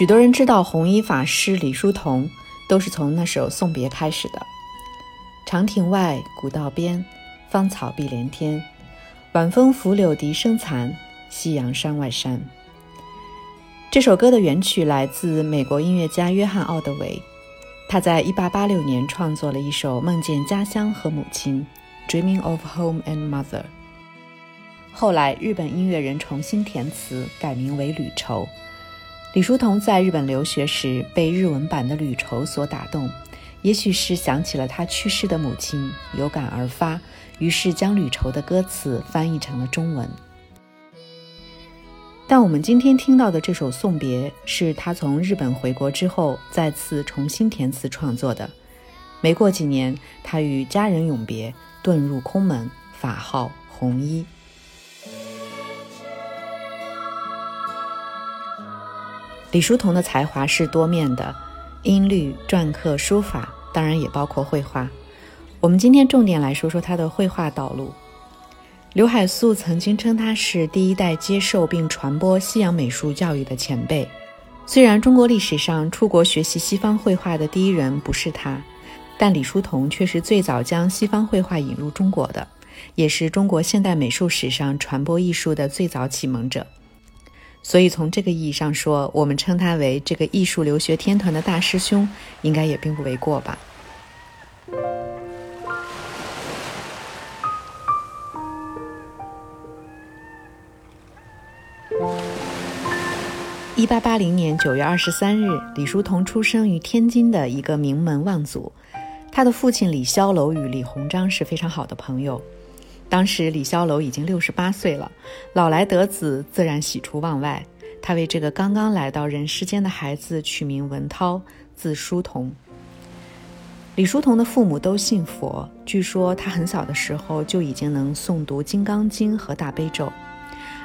许多人知道弘一法师李叔同，都是从那首送别开始的。长亭外，古道边，芳草碧连天。晚风拂柳笛声残，夕阳山外山。这首歌的原曲来自美国音乐家约翰·奥德维，他在1886年创作了一首梦见家乡和母亲，Dreaming of Home and Mother。后来，日本音乐人重新填词，改名为《旅愁》。李叔同在日本留学时，被日文版的《旅愁》所打动，也许是想起了他去世的母亲，有感而发，于是将《旅愁》的歌词翻译成了中文。但我们今天听到的这首《送别》，是他从日本回国之后再次重新填词创作的。没过几年，他与家人永别，遁入空门，法号弘一。李叔同的才华是多面的，音律、篆刻、书法，当然也包括绘画。我们今天重点来说说他的绘画道路。刘海粟曾经称他是第一代接受并传播西洋美术教育的前辈。虽然中国历史上出国学习西方绘画的第一人不是他，但李叔同却是最早将西方绘画引入中国的，也是中国现代美术史上传播艺术的最早启蒙者。所以，从这个意义上说，我们称他为这个艺术留学天团的大师兄，应该也并不为过吧。一八八零年九月二十三日，李叔同出生于天津的一个名门望族。他的父亲李筱楼与李鸿章是非常好的朋友。当时李筱楼已经六十八岁了，老来得子，自然喜出望外。他为这个刚刚来到人世间的孩子取名文涛，字叔同。李叔同的父母都信佛，据说他很小的时候就已经能诵读《金刚经》和大悲咒。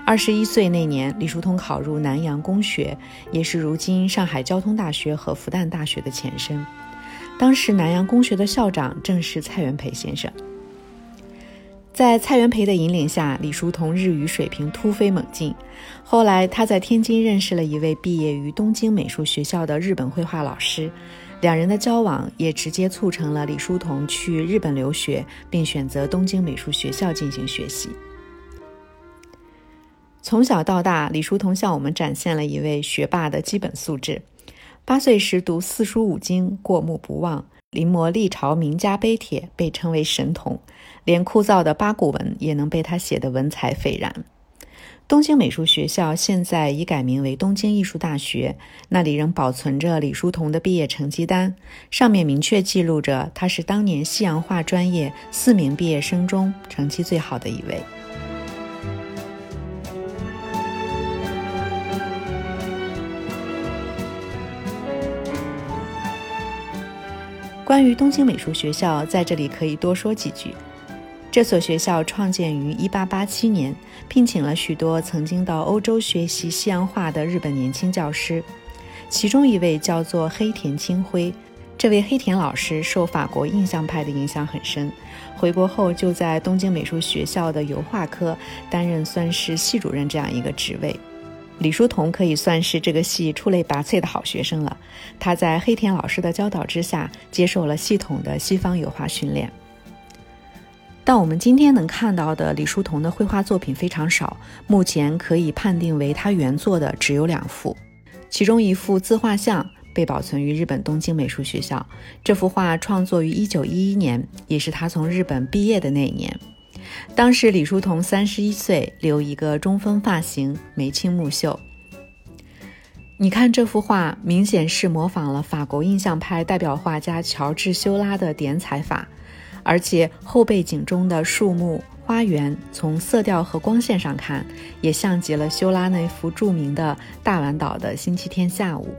二十一岁那年，李叔同考入南洋公学，也是如今上海交通大学和复旦大学的前身。当时南洋公学的校长正是蔡元培先生。在蔡元培的引领下，李叔同日语水平突飞猛进。后来，他在天津认识了一位毕业于东京美术学校的日本绘画老师，两人的交往也直接促成了李叔同去日本留学，并选择东京美术学校进行学习。从小到大，李叔同向我们展现了一位学霸的基本素质。八岁时读四书五经，过目不忘。临摹历朝名家碑帖，被称为神童，连枯燥的八股文也能被他写得文采斐然。东京美术学校现在已改名为东京艺术大学，那里仍保存着李叔同的毕业成绩单，上面明确记录着他是当年西洋画专业四名毕业生中成绩最好的一位。关于东京美术学校，在这里可以多说几句。这所学校创建于1887年，聘请了许多曾经到欧洲学习西洋画的日本年轻教师，其中一位叫做黑田清辉。这位黑田老师受法国印象派的影响很深，回国后就在东京美术学校的油画科担任算是系主任这样一个职位。李叔同可以算是这个系出类拔萃的好学生了。他在黑田老师的教导之下，接受了系统的西方油画训练。但我们今天能看到的李叔同的绘画作品非常少，目前可以判定为他原作的只有两幅，其中一幅自画像被保存于日本东京美术学校。这幅画创作于1911年，也是他从日本毕业的那一年。当时李叔同三十一岁，留一个中分发型，眉清目秀。你看这幅画，明显是模仿了法国印象派代表画家乔治修拉的点彩法，而且后背景中的树木、花园，从色调和光线上看，也像极了修拉那幅著名的大丸岛的星期天下午。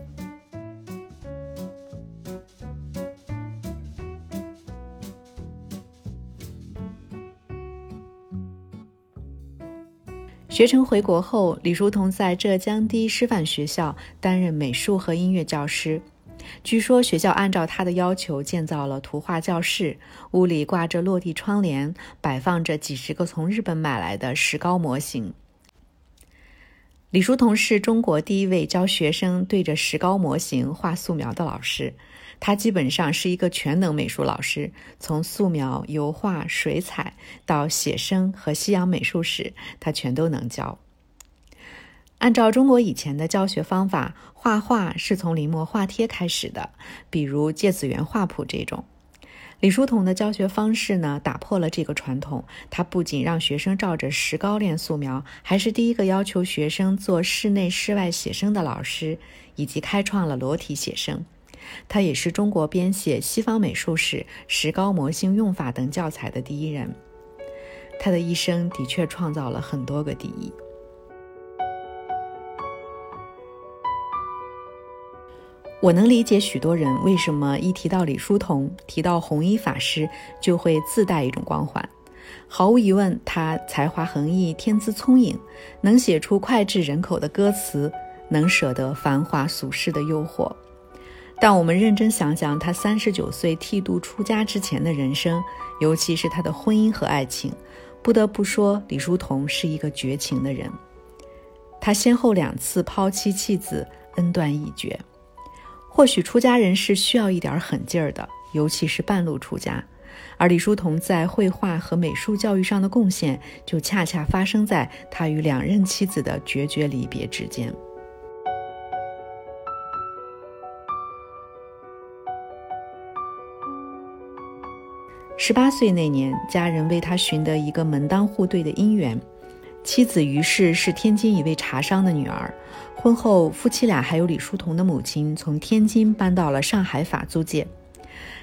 学成回国后，李叔同在浙江第一师范学校担任美术和音乐教师。据说学校按照他的要求建造了图画教室，屋里挂着落地窗帘，摆放着几十个从日本买来的石膏模型。李叔同是中国第一位教学生对着石膏模型画素描的老师，他基本上是一个全能美术老师，从素描、油画、水彩到写生和西洋美术史，他全都能教。按照中国以前的教学方法，画画是从临摹画帖开始的，比如《芥子园画谱》这种。李叔同的教学方式呢，打破了这个传统。他不仅让学生照着石膏练素描，还是第一个要求学生做室内、室外写生的老师，以及开创了裸体写生。他也是中国编写西方美术史、石膏模型用法等教材的第一人。他的一生的确创造了很多个第一。我能理解许多人为什么一提到李叔同，提到弘一法师，就会自带一种光环。毫无疑问，他才华横溢，天资聪颖，能写出脍炙人口的歌词，能舍得繁华俗世的诱惑。但我们认真想想，他三十九岁剃度出家之前的人生，尤其是他的婚姻和爱情，不得不说，李叔同是一个绝情的人。他先后两次抛妻弃子，恩断义绝。或许出家人是需要一点狠劲儿的，尤其是半路出家。而李叔同在绘画和美术教育上的贡献，就恰恰发生在他与两任妻子的决绝离别之间。十八岁那年，家人为他寻得一个门当户对的姻缘。妻子于氏是天津一位茶商的女儿。婚后，夫妻俩还有李叔同的母亲从天津搬到了上海法租界。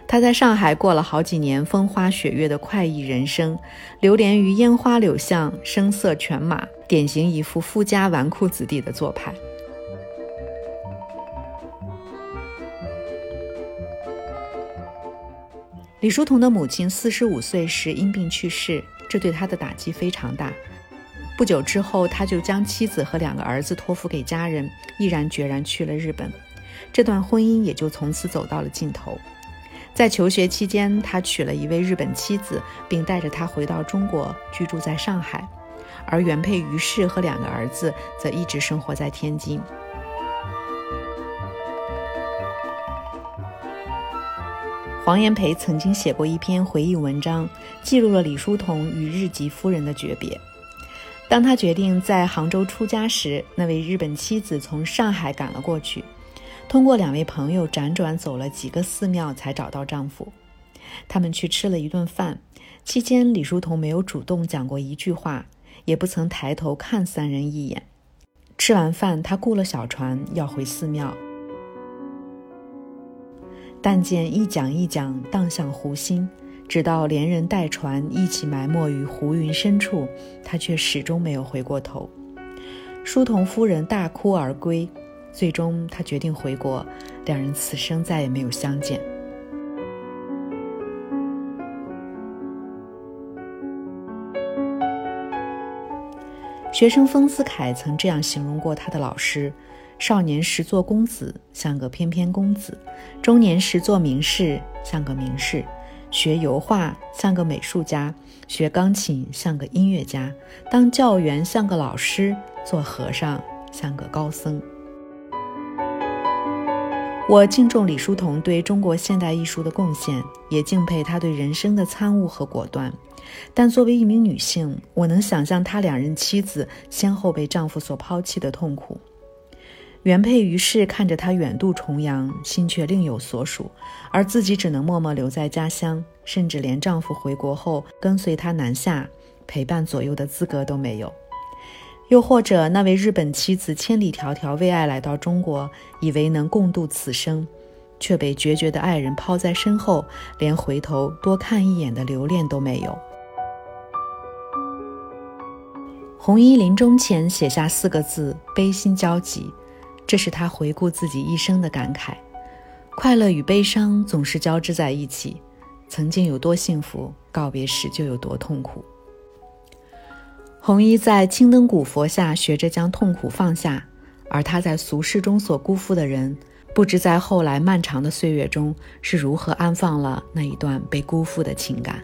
他在上海过了好几年风花雪月的快意人生，流连于烟花柳巷、声色犬马，典型一副富家纨绔子弟的做派。李叔同的母亲四十五岁时因病去世，这对他的打击非常大。不久之后，他就将妻子和两个儿子托付给家人，毅然决然去了日本。这段婚姻也就从此走到了尽头。在求学期间，他娶了一位日本妻子，并带着她回到中国居住在上海，而原配于氏和两个儿子则一直生活在天津。黄炎培曾经写过一篇回忆文章，记录了李叔同与日籍夫人的诀别。当他决定在杭州出家时，那位日本妻子从上海赶了过去，通过两位朋友辗转走了几个寺庙才找到丈夫。他们去吃了一顿饭，期间李叔同没有主动讲过一句话，也不曾抬头看三人一眼。吃完饭，他雇了小船要回寺庙，但见一桨一桨荡向湖心。直到连人带船一起埋没于湖云深处，他却始终没有回过头。书童夫人大哭而归，最终他决定回国，两人此生再也没有相见。学生丰子恺曾这样形容过他的老师：少年时做公子，像个翩翩公子；中年时做名士，像个名士。学油画像个美术家，学钢琴像个音乐家，当教员像个老师，做和尚像个高僧。我敬重李叔同对中国现代艺术的贡献，也敬佩他对人生的参悟和果断。但作为一名女性，我能想象他两任妻子先后被丈夫所抛弃的痛苦。原配于是看着她远渡重洋，心却另有所属，而自己只能默默留在家乡，甚至连丈夫回国后跟随他南下陪伴左右的资格都没有。又或者那位日本妻子千里迢迢为爱来到中国，以为能共度此生，却被决绝的爱人抛在身后，连回头多看一眼的留恋都没有。红衣临终前写下四个字，悲心交集。这是他回顾自己一生的感慨，快乐与悲伤总是交织在一起。曾经有多幸福，告别时就有多痛苦。红衣在青灯古佛下学着将痛苦放下，而他在俗世中所辜负的人，不知在后来漫长的岁月中是如何安放了那一段被辜负的情感。